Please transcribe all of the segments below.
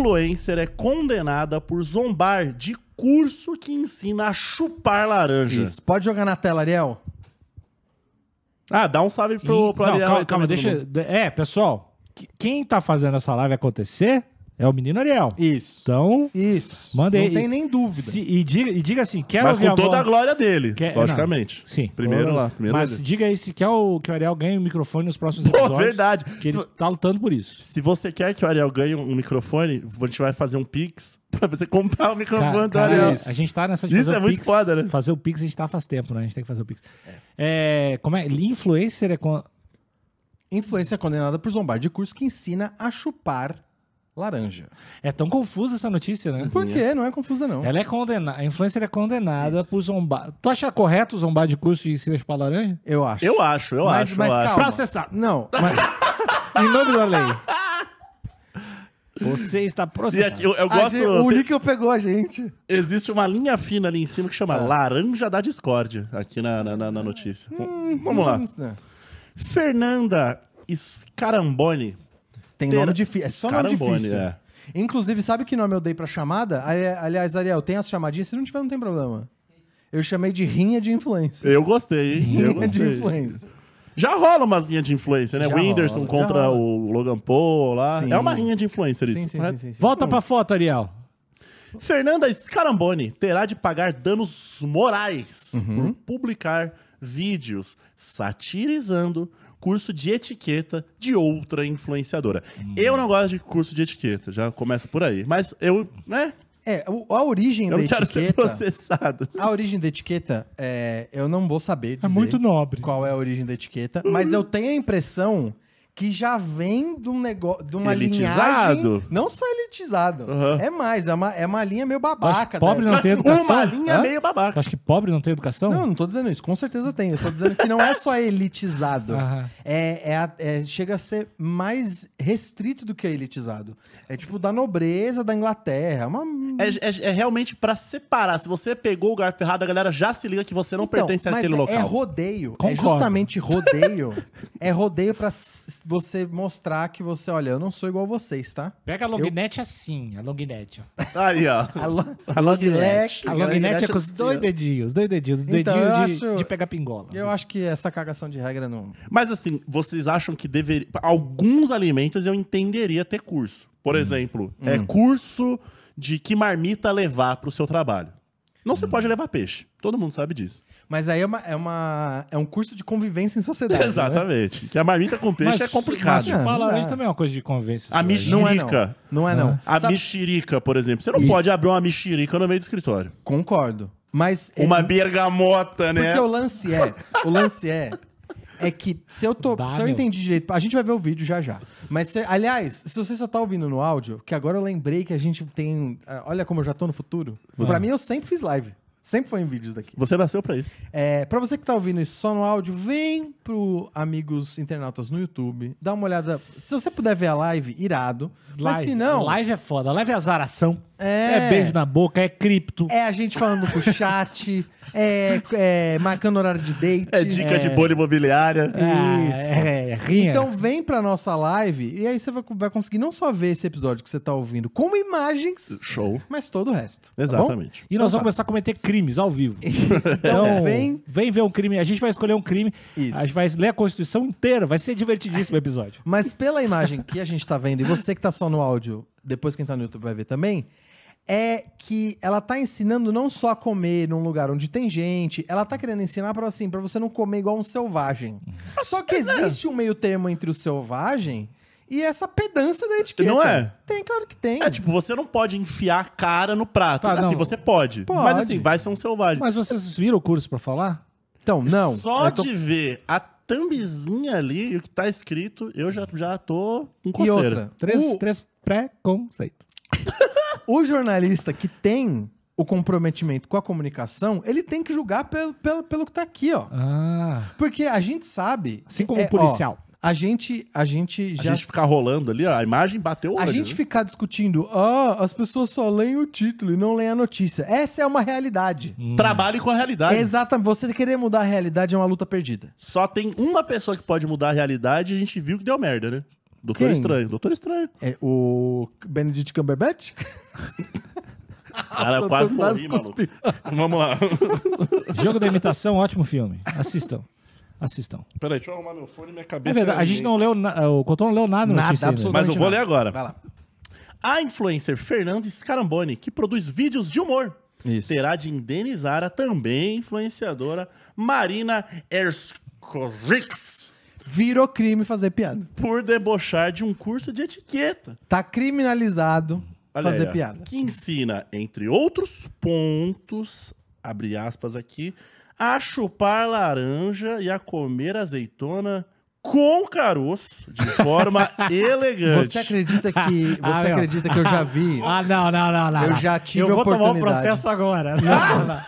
Influencer é condenada por zombar de curso que ensina a chupar laranja. Isso. Pode jogar na tela, Ariel? Ah, dá um salve pro, E- pro não, Ariel. calma, calma, deixa. É, pessoal, que- quem tá fazendo essa live acontecer é o menino Ariel. Isso. Então, Isso. Manda aí. Não tem nem dúvida. se- e, diga, e diga assim, quero Mas ouvir com a toda voz- a glória dele, Quer- logicamente. Sim. Primeiro lá, primeiro Mas ele. diga aí se quer o, que o Ariel ganhe o microfone nos próximos Pô, episódios. verdade. Que ele Se- tá lutando por isso. Se você quer que o Ariel ganhe um microfone, a gente vai fazer um pix pra você comprar o microfone Cara, do cara, Ariel. a gente tá nessa de Isso é muito Pix. foda, né? Fazer o Pix a gente tá faz tempo, né? A gente tem que fazer o Pix. É, como é? Influencer é com... Influência condenada por zombar de curso que ensina a chupar laranja. É tão confusa essa notícia, né? Por quê? Não é confusa, não. Ela é condenada. A influencer é condenada por zombar. Tu acha correto zombar de curso de ensino a chupar laranja? Eu acho. Eu acho, eu Mas- acho. mas eu acho. calma. Processado. Não, mas Em nome da lei. Você está processado. aqui, eu, eu gosto. gente- o tem- Níquel pegou a gente. existe uma linha fina ali em cima que chama Ah. Laranja da Discórdia, aqui na, na, na- na notícia. Vamos lá. Hum, Fernanda Scaramboni. Tem Ter- nome difícil. É só nome Scaramboni, difícil. é. Inclusive, sabe que nome eu dei pra chamada? Ali- Aliás, Ariel, tem as chamadinhas? Se não tiver, não tem problema. Eu chamei de rinha de influência. Eu gostei, hein? Eu Rinha de gostei. influência. Já rola umas linhas de influência, né? Já o Whindersson rola, contra rola. o Logan Paul lá. Sim. É uma rinha de influencer isso. Sim, sim, correto? sim, sim, sim. Volta pra foto, Ariel. Fernanda Scaramboni terá de pagar danos morais Uhum. por publicar vídeos satirizando curso de etiqueta de outra influenciadora. Hum. Eu não gosto de curso de etiqueta, já começa por aí. Mas eu, né? É, a origem Eu da quero ser etiqueta. processado. A origem da etiqueta, é, eu não vou saber dizer É muito nobre. qual é a origem da etiqueta, mas eu tenho a impressão que já vem de um negócio, de uma Elitizado? linhagem, não só elitizado, Uhum. é mais, é uma, é uma linha meio babaca. pobre né? não tem educação? Uma linha Hã? meio Tu babaca. acha que pobre não tem educação? Não, não tô dizendo isso, com certeza tem. Eu tô dizendo que não é só elitizado. Aham. É, é é- chega a ser mais restrito do que elitizado. É tipo da nobreza da Inglaterra. Uma... É, é- é realmente pra separar. Se você pegou o garfo errado, a galera já se liga que você não Então, pertence àquele é, local. é rodeio. É Concordo. justamente rodeio. é rodeio pra você mostrar que você, olha, eu não sou igual a vocês, tá? Pega a longnet assim, a longnet. ó. Aí, ó. A, lo... A longnet. A longnet é com os dois dedinhos, os dois dedinhos, os Então, eu dedinhos de, acho- de pegar pingola. Eu acho que essa cagação de regra não. Mas assim, vocês acham que deveria. Alguns alimentos eu entenderia ter curso. Por exemplo, é curso de que marmita levar pro seu trabalho. Não se pode levar peixe. Todo mundo sabe disso. Mas aí é, uma, é, uma, é um curso de convivência em sociedade. né? Exatamente. Que a marmita com peixe é complicado. Mas chupar Não, laranja não. também é uma coisa de convivência. A social, Não é mexerica. não. Não é não. A Sabe- mexerica, por exemplo. Você não Isso. pode abrir uma mexerica no meio do escritório. Concordo. Mas. é- Uma bergamota, né? Porque o lance é. O lance é. É que se eu tô. Dá, se eu meu. entendi direito. A gente vai ver o vídeo já já. Mas, se- aliás, se você só tá ouvindo no áudio, que agora eu lembrei que a gente tem. ah, Olha como eu já tô no futuro. Pra mim, eu sempre fiz live. Sempre foi em vídeos daqui. Você nasceu pra isso. É, pra você que tá ouvindo isso só no áudio, vem pro Amigos Internautas no YouTube, dá uma olhada. Se você puder ver a live, irado. Mas Live, se não, Live é foda. Live é azaração. É. É beijo na boca, é cripto. é a gente falando com o chat, é, é marcando horário de date. É dica de bolha imobiliária. Ah, Isso. É, é, rinha. Então vem pra nossa live e aí você vai, vai conseguir não só ver esse episódio que você tá ouvindo, como imagens, Show. mas todo o resto. tá bom? Exatamente. E nós Então vamos começar a cometer crimes ao vivo. Então vem. Vem ver um crime. A gente vai escolher um crime. Isso. A gente vai ler a Constituição inteira. Vai ser divertidíssimo o episódio. Mas pela imagem que a gente tá vendo, e você que tá só no áudio, depois quem tá no YouTube vai ver também, é que ela tá ensinando não só a comer num lugar onde tem gente, ela tá querendo ensinar para assim, para você não comer igual um selvagem. Só que existe um meio termo entre o selvagem e essa pedância da etiqueta. Não é? Tem, claro que tem. É, tipo, você não pode enfiar a cara no prato. Tá, assim, não. você pode. Pode. Mas assim, vai ser um selvagem. Mas vocês viram o curso pra falar? Então, não. Só tô- de ver a thumbzinha ali e o que tá escrito, eu já, já tô com E coceira. outra, Três, o, três pré-conceitos. o jornalista que tem o comprometimento com a comunicação, ele tem que julgar pelo, pelo, pelo que tá aqui, ó. Ah, Porque a gente sabe. assim como é, o policial. ó, a gente, a gente A já. gente ficar rolando ali, ó, a imagem bateu o A olho, gente né? ficar discutindo, ah, as pessoas só leem o título e não leem a notícia. Essa é uma realidade. Trabalhe com a realidade. Exatamente. Você querer mudar a realidade é uma luta perdida. Só tem uma pessoa que pode mudar a realidade e a gente viu que deu merda, né? Doutor Quem? Estranho. Doutor Estranho. É o Benedict Cumberbatch? Cara, eu quase morri, maluco. Vamos lá. Jogo da imitação, ótimo filme. Assistam. Assistam. Peraí, deixa eu arrumar meu fone e minha É cabeça. verdade, a gente não leu. na- O Cotô não leu nada Nada, notícia absolutamente Mas eu vou nada. ler agora. Vai lá. A influencer Fernandes Caramboni, que produz vídeos de humor, Isso. terá de indenizar a também influenciadora Marina Erskovics Virou crime fazer piada. por debochar de um curso de etiqueta. Tá criminalizado Olha fazer aí, piada. Que ensina, entre outros pontos, abre aspas aqui, a chupar laranja e a comer azeitona com caroço, de forma elegante. Você acredita que Ah, você meu. acredita que eu já vi? Ah, não, não, não, não. Eu não. já tive Eu vou tomar um oportunidade. processo agora. Não, não.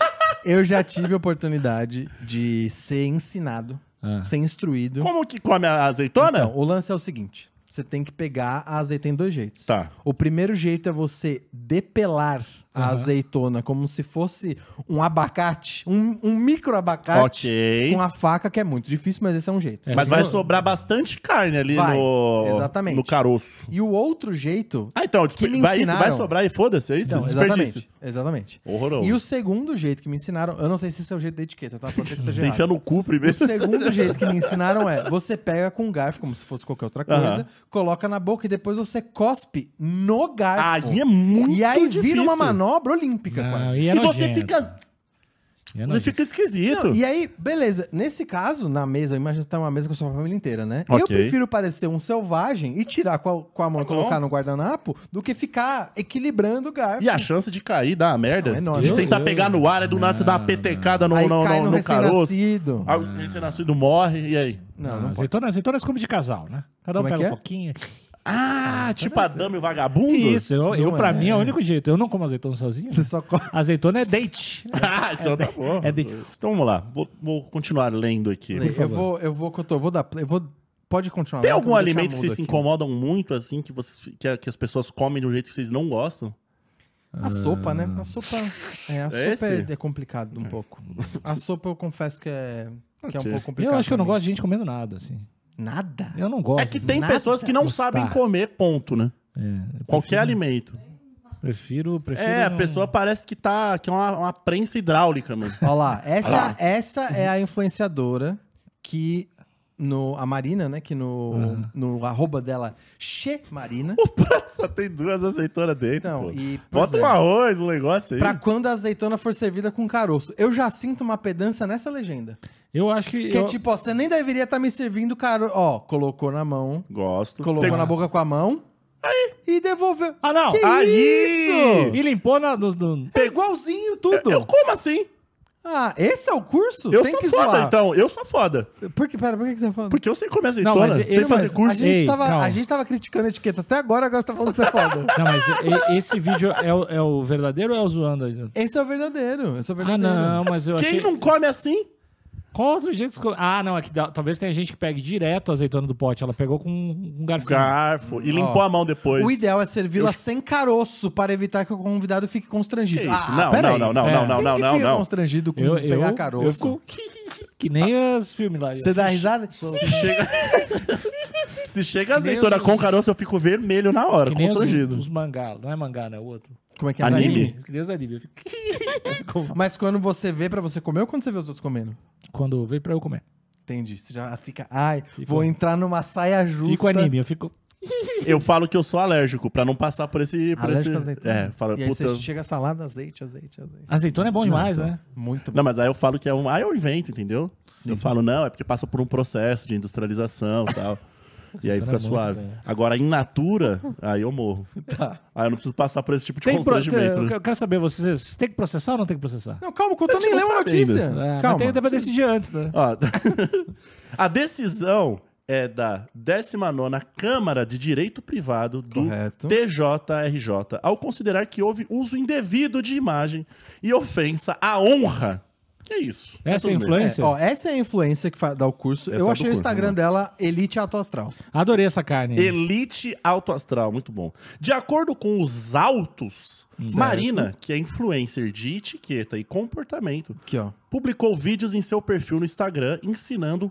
Eu já tive a oportunidade de ser ensinado, Ah. ser instruído. Como que come a azeitona? Então, o lance é o seguinte: você tem que pegar a azeitona em dois jeitos. Tá. O primeiro jeito é você depelar a azeitona como se fosse um abacate, um, um micro abacate Ok. com a faca, que é muito difícil, mas esse é um jeito. É, Mas vai sobrar bastante carne ali Vai, no, exatamente. no caroço. E o outro jeito. Ah, então, Que me vai, ensinaram- vai sobrar e foda-se, é isso? Desperdício. exatamente. Exatamente. Horroroso. E o segundo jeito que me ensinaram, eu não sei se esse é o jeito da etiqueta, tá? Você enfia no cu O primeiro. segundo jeito que me ensinaram é: você pega com um garfo, como se fosse qualquer outra coisa, Aham. coloca na boca e depois você cospe no garfo. Aí é muito E aí difícil. vira uma manobra olímpica, Não, quase. e é E você nojento. fica, E é você nojento. fica esquisito. Não, e aí, beleza. Nesse caso, na mesa, imagina que tá uma mesa com a sua família inteira, né? Eu prefiro parecer um selvagem e tirar com a, com a mão e Tá bom. colocar no guardanapo do que ficar equilibrando o garfo. E a chance de cair dá uma merda. Não, é enorme. de tentar pegar no ar, aí do nada você dá uma Não, petecada no, aí no, cai no, no, no caroço. recém-nascido. Aí o recém-nascido morre, e aí? Não, Ah, não pode. azeitona, azeitona come de casal, né? Cada um Como é pega que um é? pouquinho. Ah, tipo a dama e o vagabundo? Isso, eu, eu pra é. mim é o único jeito. Eu não como azeitona sozinho. Você só co- Azeitona é date. Ah, então tá bom. é de- Então vamos lá, vou, vou continuar lendo aqui. eu favor. vou, eu vou, eu vou dar play. Eu vou, pode continuar. Tem algum alimento que vocês se aqui. incomodam muito, assim, que, vocês, que, que as pessoas comem de um jeito que vocês não gostam? A sopa, né? A sopa. É, a sopa Esse? é, é complicado um pouco. A sopa eu confesso que é, que é um pouco complicado. Eu acho que eu não gosto de gente comendo nada, assim. Nada. Eu não gosto. É que tem nada pessoas que não gostar. sabem comer, ponto, né? É, eu Qualquer prefiro- alimento. Prefiro, prefiro. É, a pessoa parece que tá. que é uma, uma prensa hidráulica, mano. Olha lá, essa, Olha lá. essa é a influenciadora que no a Marina, né, que no, no arroba dela, Che Marina. O prato só tem duas azeitonas dentro, Então, pô. e Bota é, um arroz, um negócio aí. pra quando a azeitona for servida com caroço. Eu já sinto uma pedância nessa legenda. Eu acho que. Que é eu- tipo, ó, você nem deveria estar me servindo caroço. Ó, colocou na mão, Gosto. colocou Tem- na boca com a mão. Aí. E devolveu. Ah, não! Que Aí! isso? E limpou na, no, no- É igualzinho tudo. Eu como assim? Ah, esse é o curso? Eu Tem sou que foda, zoar. então. Eu sou foda. Por que, pera, por que que você tá falando? Porque eu sei comer Não, azeitona. mas sei esse- fazer Mas curso. A gente, Ei, tava, calma. a gente tava criticando a etiqueta até agora, agora você tá falando que você é foda. Não, mas e- esse vídeo é o, é o verdadeiro ou é o zoando? Esse é o verdadeiro. Esse é o Ah, verdadeiro. não, mas eu Quem achei... não come assim? Qual outro jeito? que- Ah, não, é que dá- talvez tenha gente que pegue direto a azeitona do pote. Ela pegou com um garfinho. Garfo. E limpou Ó, a mão depois. O ideal é servi-la Eu- sem caroço para evitar que o convidado fique constrangido. Que isso? Ah, Não, não, não, não, É. não, não, não, não, não. constrangido com Eu, pegar caroço? eu fico que nem os filmes lá. Você dá risada? Se chega... Se chega nem azeitona os- com caroço, eu fico vermelho na hora, Que nem os, constrangido. os mangá. Não é mangá, né? O outro. Como é que é? Anime? Os anime. Fico- Mas quando você vê pra você comer ou quando você vê os outros comendo? Quando veio pra eu comer. Entendi. Você já fica, ai, Fico- vou entrar numa saia justa. Fico anime, eu fico... Eu falo que eu sou alérgico, pra não passar por esse... Por Alérgico a esse... azeitona. É, falo, e aí puta... você chega salada, azeite, azeite, azeite. Azeitona é bom demais, né? Muito bom. Não, mas aí eu falo que é um... Aí eu invento, entendeu? Eu falo, não, é porque passa por um processo de industrialização e tal. E aí fica é muito suave. Agora, in natura, aí eu morro. Tá. Aí eu não preciso passar por esse tipo de Tem pro... constrangimento. tem- né? Eu quero saber, vocês tem que processar ou não tem que processar? Não, calma, que eu nem não lendo a notícia. É, calma. tem até pra decidir antes, né? Ó, a decisão é da 19ª Câmara de Direito Privado do Correto. TJRJ, ao considerar que houve uso indevido de imagem e ofensa à honra. Que isso? Essa é a influência? Ó, essa é a influência que dá o curso. Essa eu é achei o curso, Instagram né? dela Elite Alto Astral. Adorei essa carne. Elite Alto Astral, muito bom. De acordo com os autos, Marina, que é influencer de etiqueta e comportamento, Aqui, ó. publicou vídeos em seu perfil no Instagram ensinando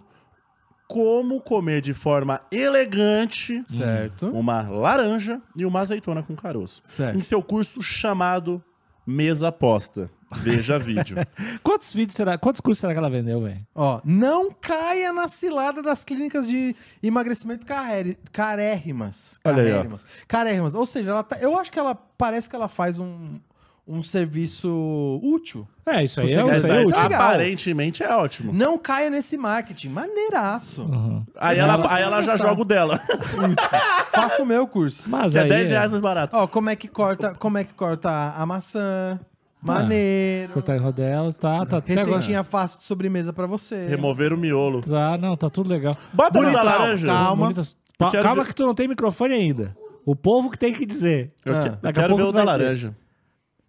como comer de forma elegante Certo. uma laranja e uma azeitona com caroço. Certo. Em seu curso chamado Mesa Aposta. Veja vídeo. Quantos vídeos será? Quantos cursos será que ela vendeu, velho? Ó, não caia na cilada das clínicas de emagrecimento caré- carérrimas. Olha aí, ó. Carérrimas. Carérrimas. Ou seja, ela tá- eu acho que ela parece que ela faz um, um serviço útil. É, isso aí é, isso aí é útil. Aparentemente é ótimo. Não caia nesse marketing. Maneiraço. Uhum. Aí ela, Ela aí ela já joga o dela. Isso. Faça o meu curso. Mas Que é aí 10 reais mais barato. Ó, como é que corta, como é que corta a maçã? Maneiro. Cortar em rodelas, tá, tá até agora. Receitinha fácil de sobremesa pra você. Remover o miolo. Tá, não, tá tudo legal. Bota da calma, laranja. calma. Bonitas- Pa- quero Calma ver- que tu não tem microfone ainda. O povo que tem que dizer. Eu, Ah, que- eu daqui a quero ver pouco o tu da vai ter. laranja.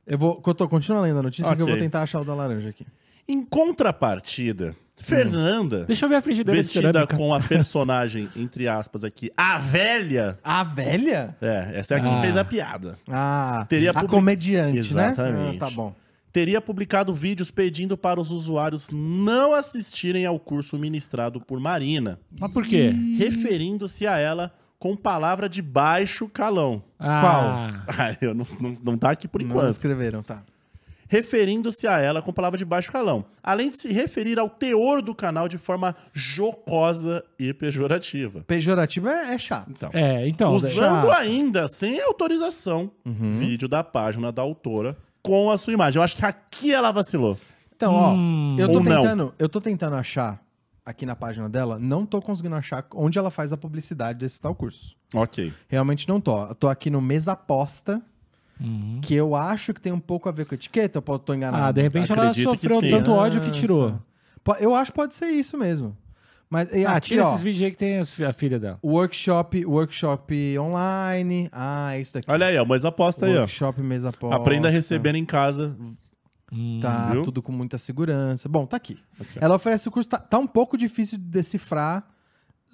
Eu vou, Cotô, continua lendo a notícia que eu Ok. vou tentar achar o da laranja aqui. Em contrapartida, Fernanda, Deixa eu ver a frigideira de vestida com a personagem, entre aspas aqui, a velha. A velha? É, essa é a que Ah. fez a piada. Ah, Teria a publi- comediante, Exatamente. né? Ah, tá bom. Teria publicado vídeos pedindo para os usuários não assistirem ao curso ministrado por Marina, Mas por quê? referindo-se a ela com palavra de baixo calão. Ah, Ah, eu não, não, não tá aqui por Não enquanto. escreveram, tá. Referindo-se a ela com palavra de baixo calão, além de se referir ao teor do canal de forma jocosa e pejorativa. Pejorativo é, é chato. Então, É, então. usando chato. ainda sem autorização vídeo da página da autora com a sua imagem. Eu acho que aqui ela vacilou. Então, ó, Hum. eu tô não. tentando, eu tô tentando achar aqui na página dela, não tô conseguindo achar onde ela faz a publicidade desse tal curso. Ok. Realmente não tô. Eu tô aqui no Mesa Aposta, Uhum. que eu acho que tem um pouco a ver com etiqueta, eu posso tô enganado. Ah, de repente ela Acredito que sofreu sim. tanto ódio que tirou. Nossa. Eu acho que pode ser isso mesmo. Mas e Ah, aqui, tira ó, esses vídeos aí que tem a filha dela. workshop, workshop online. Ah, é isso daqui. Olha aí, ó, mas aposta aí, ó. workshop Mesa Aposta. Aprenda recebendo em casa. Tá, Viu? tudo com muita segurança. Bom, tá aqui. Ó. Ela oferece o curso. Tá, tá um pouco difícil de decifrar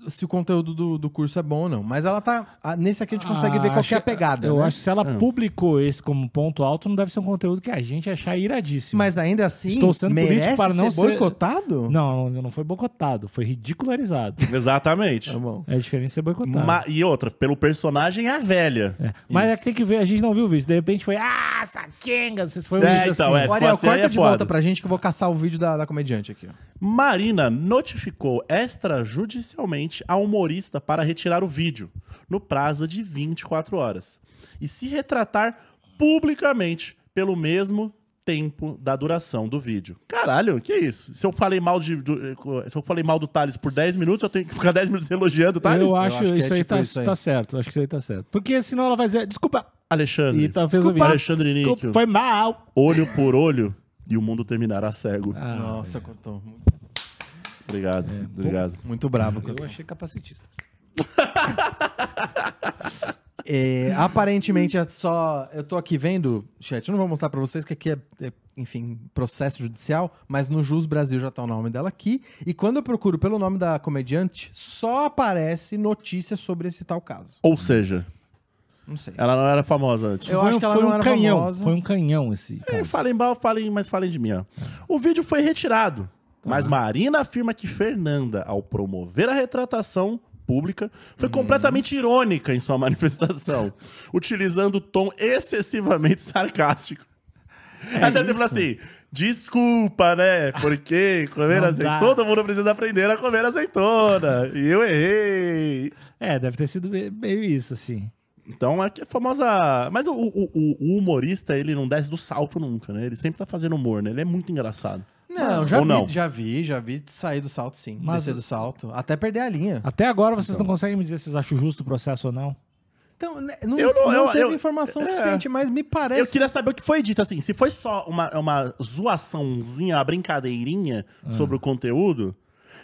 se o conteúdo do, do curso é bom ou não. Mas ela tá. a- Nesse aqui a gente consegue Ah, ver qual que é a acho- pegada. Eu né? acho que se ela Ah. publicou esse como ponto alto, não deve ser um conteúdo que a gente achar iradíssimo. Mas ainda assim, Estou sendo político para não ser ser- boicotado? Não, não foi boicotado, foi ridicularizado. Exatamente. Tá bom. é diferente de ser boicotado. Ma- e outra, pelo personagem, a velha. É. Mas é que tem que ver, a gente não viu o vídeo. De repente foi, ah, saquenga. Não sei se foi um É, vídeo então, assim. é. Ariel, fosse aí, corta é de foda. volta pra gente que eu vou caçar o vídeo da, da comediante aqui. ó. Marina notificou extrajudicialmente a humorista para retirar o vídeo, no prazo de 24 horas, e se retratar publicamente pelo mesmo tempo da duração do vídeo. Caralho, que isso? Se eu falei mal de, do, se eu falei mal do Thales por 10 minutos, eu tenho que ficar 10 minutos elogiando o Thales? Eu acho, acho que é isso, aí tipo tá, isso aí. tá certo. Acho que isso aí tá certo. Porque senão ela vai dizer, desculpa. Alexandre, E tá desculpa. Alexandre Desculpa, Níquel, foi mal. olho por olho, e o mundo terminará cego. Ah, Nossa, eu tô Obrigado, obrigado. muito bravo. eu achei capacitista. É, aparentemente é só. Eu tô aqui vendo, chat, eu não vou mostrar pra vocês que aqui é, é, enfim, processo judicial, mas no Jus Brasil já tá o nome dela aqui. E quando eu procuro pelo nome da comediante, só aparece notícia sobre esse tal caso. Ou seja, Não sei. ela não era famosa antes. Eu Foi acho um- que ela foi não um era canhão. famosa. Foi um canhão esse. É, falem mal, falem, mas falem de mim, ó. O vídeo foi retirado, mas Marina afirma que Fernanda, ao promover a retratação pública, foi completamente irônica em sua manifestação, utilizando tom excessivamente sarcástico. Deve ter falado assim, desculpa, né, porque comer azeitona, todo mundo precisa aprender a comer azeitona, e eu errei. É, deve ter sido me- meio isso, assim. Então, é que é famosa. Mas o, o- o- o humorista, ele não desce do salto nunca, né? Ele sempre tá fazendo humor, né? Ele é muito engraçado. Não, já Ou vi, não? já vi, já vi sair do salto, sim. Mas- Descer do salto. Até perder a linha. Até agora vocês não conseguem me dizer se vocês acham justo o processo ou não. Então, né, não, Eu não- não eu- teve eu- informação é. suficiente, mas me parece. Eu queria saber o que foi dito, assim. Se foi só uma, uma zoaçãozinha, uma brincadeirinha Ah. sobre o conteúdo,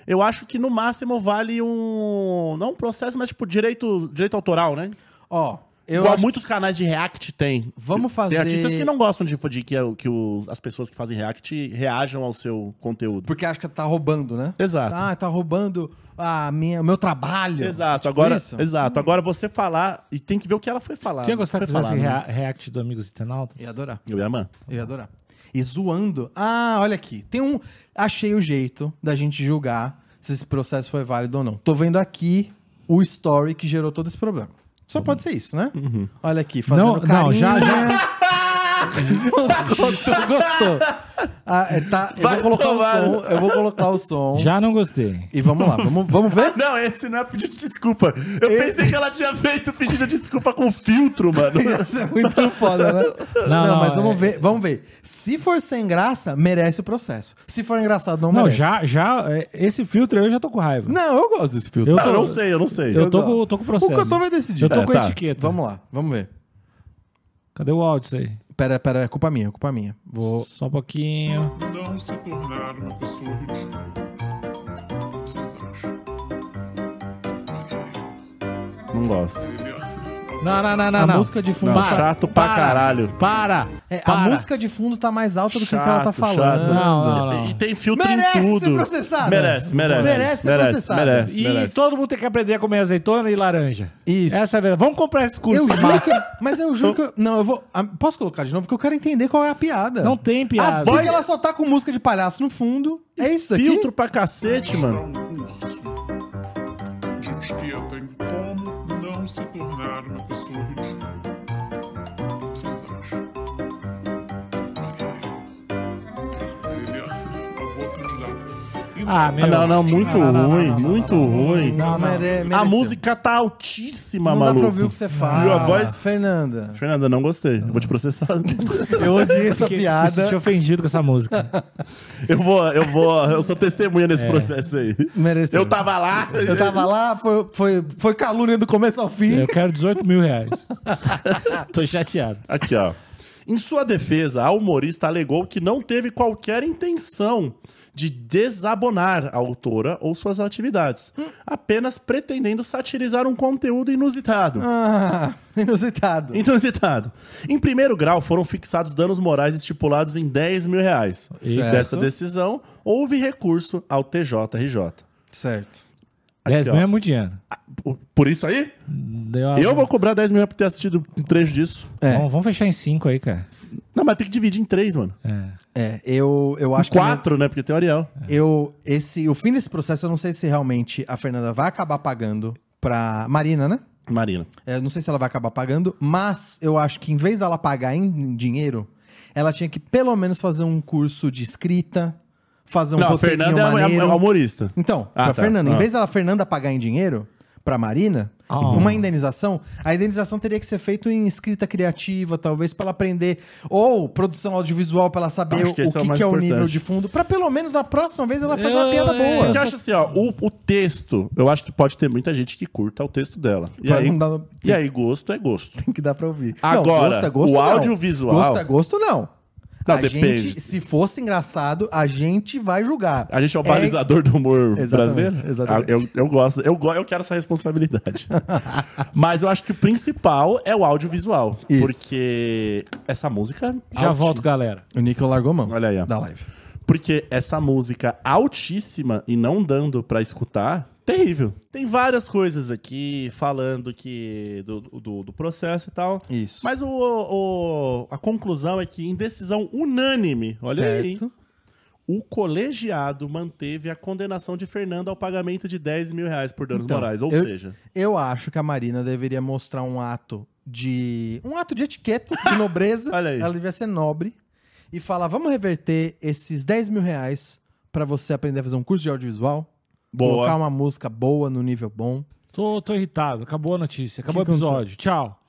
Eu acho que no máximo vale um. Não um processo, mas tipo direito, direito autoral, né? Ó, eu acho- muitos canais de React têm. Vamos Tem fazer- artistas que não gostam de, de que, que o- as pessoas que fazem React reajam ao seu conteúdo. Porque acho que tá roubando, né? Exato. Ah, tá roubando a minha, o meu trabalho. Exato, Tipo agora, isso? exato. Agora você falar e tem que ver o que ela foi falar. Foi que fizesse falar, né? rea- react do Amigos Internautas? Ia adorar. Eu ia amar. Eu ia adorar. E zoando. Ah, olha aqui. Tem um. Achei o jeito da gente julgar se esse processo foi válido ou não. Tô vendo aqui o story que gerou todo esse problema. Só pode ser isso, né? Olha aqui, fazendo Não, não, já- já. gostou, gostou. Ah, é, tá, eu Vai vou colocar tomar. o som. Eu vou colocar o som. Já não gostei. E vamos lá, vamos, vamos ver? Não, esse não é pedido de desculpa. Eu pensei que ela tinha feito pedido de desculpa com filtro, mano. Ia ser muito foda, né? Não, não, mas vamos é- ver, vamos ver. Se for sem graça, merece o processo. Se for engraçado, não, Não, merece. já, já, é, esse filtro aí eu já tô com raiva. Não, eu gosto desse filtro. Eu Ah, tô- eu não sei, eu não sei. Eu tô com, tô com o processo. O Cotô vai decidir. Eu tô É, com tá. etiqueta. Vamos lá, vamos ver. Cadê o áudio isso aí? Pera, pera, é culpa minha, é culpa minha. Vou. Só um pouquinho. não se tornar uma pessoa? Não gosto. Não, não, não, não. a não. música de fundo. Não, tá- chato pra Para. caralho. Para! é, a para. música de fundo tá mais alta do que o que ela tá falando. chato. Não, não, não. E tem filtro Merece em ser tudo. processada. Merece, merece. Merece ser processada. Merece, E merece. todo mundo tem que aprender a comer azeitona e laranja. Isso. Essa é a verdade. Vamos comprar esse curso. Eu massa. que, mas eu juro que eu, não, eu vou. ah, Posso colocar de novo porque eu quero entender qual é a piada. Não tem piada. Ah, porque ela só tá com música de palhaço no fundo. É isso daqui? Filtro pra cacete, mano. curso de etiqueta em como não se tornar uma much. Ah, meu. Não, não, muito Não, não, não, ruim, não, não, muito não, ruim. Não, mere- A música tá altíssima, Não maluco. dá pra ouvir o que você fala. Viu a voz? Fernanda, Fernanda, não gostei. Eu vou te processar. eu odiei essa Fiquei- piada. senti ofendido com essa música. Eu vou, eu vou, eu sou testemunha nesse processo aí. Mereceu. Eu tava lá. Eu tava lá, foi, foi, foi calúnia do começo ao fim. Eu quero 18 mil reais. Tô chateado. Aqui, ó. Em sua defesa, a humorista alegou que não teve qualquer intenção de desabonar a autora ou suas atividades, apenas pretendendo satirizar um conteúdo inusitado. Ah, inusitado. Inusitado. Em primeiro grau, foram fixados danos morais estipulados em 10 mil reais. E Certo. dessa decisão, houve recurso ao TJRJ. Certo. 10 ó. mil é muito dinheiro. Por- Por isso aí, Deu eu vou cobrar 10 mil reais por ter assistido um trecho disso. É. Vamos, vamos fechar em 5 aí, cara. Não, mas tem que dividir em três, mano. É. É, eu, eu acho que. Quatro, né? Porque tem o Ariel. Eu, esse, o fim desse processo, eu não sei se realmente a Fernanda vai acabar pagando pra Marina, né? Marina. É, não sei se ela vai acabar pagando, mas eu acho que em vez dela pagar em dinheiro, ela tinha que pelo menos fazer um curso de escrita, fazer um não, roteirinho Fernanda é, a- maneiro. é a humorista. Então, Ah, pra tá. Fernanda, Ah. em vez dela Fernanda pagar em dinheiro pra Marina, Ah. uma indenização, a indenização teria que ser feita em escrita criativa, talvez pra ela aprender, ou produção audiovisual pra ela saber Acho o que que, é o que é o nível de fundo, Pra pelo menos na próxima vez ela fazer uma Eu- piada boa. Porque eu acho assim, ó, o, o texto, eu acho que pode ter muita gente que curta o texto dela. E aí, e aí, gosto é gosto. Tem que dar pra ouvir. Agora, o não. audiovisual- Gosto é gosto, não. Não, a depende. gente, se fosse engraçado, a gente vai julgar. A gente é o balizador do humor Exatamente, brasileiro? exatamente. Ah, Eu, eu gosto, eu, eu quero essa responsabilidade. Mas eu acho que o principal é o audiovisual. Isso. Porque essa música. Já alti- volto, galera. O Nico largou a mão. Olha aí, ó. Da live. Porque essa música altíssima e não dando pra escutar, terrível. Tem várias coisas aqui falando que do, do, do processo e tal. Isso. Mas o, o- a conclusão é que, em decisão unânime, olha aí, certo. o colegiado manteve a condenação de Fernando ao pagamento de 10 mil reais por danos Então, morais. Ou eu- seja, Eu acho que a Marina deveria mostrar um ato de. Um ato de etiqueta, de nobreza. Olha aí. Ela devia ser nobre. E falar: vamos reverter esses 10 mil reais pra você aprender a fazer um curso de audiovisual. Boa. Colocar uma música boa no nível bom. Tô, tô irritado. Acabou a notícia. Acabou o episódio. Tchau.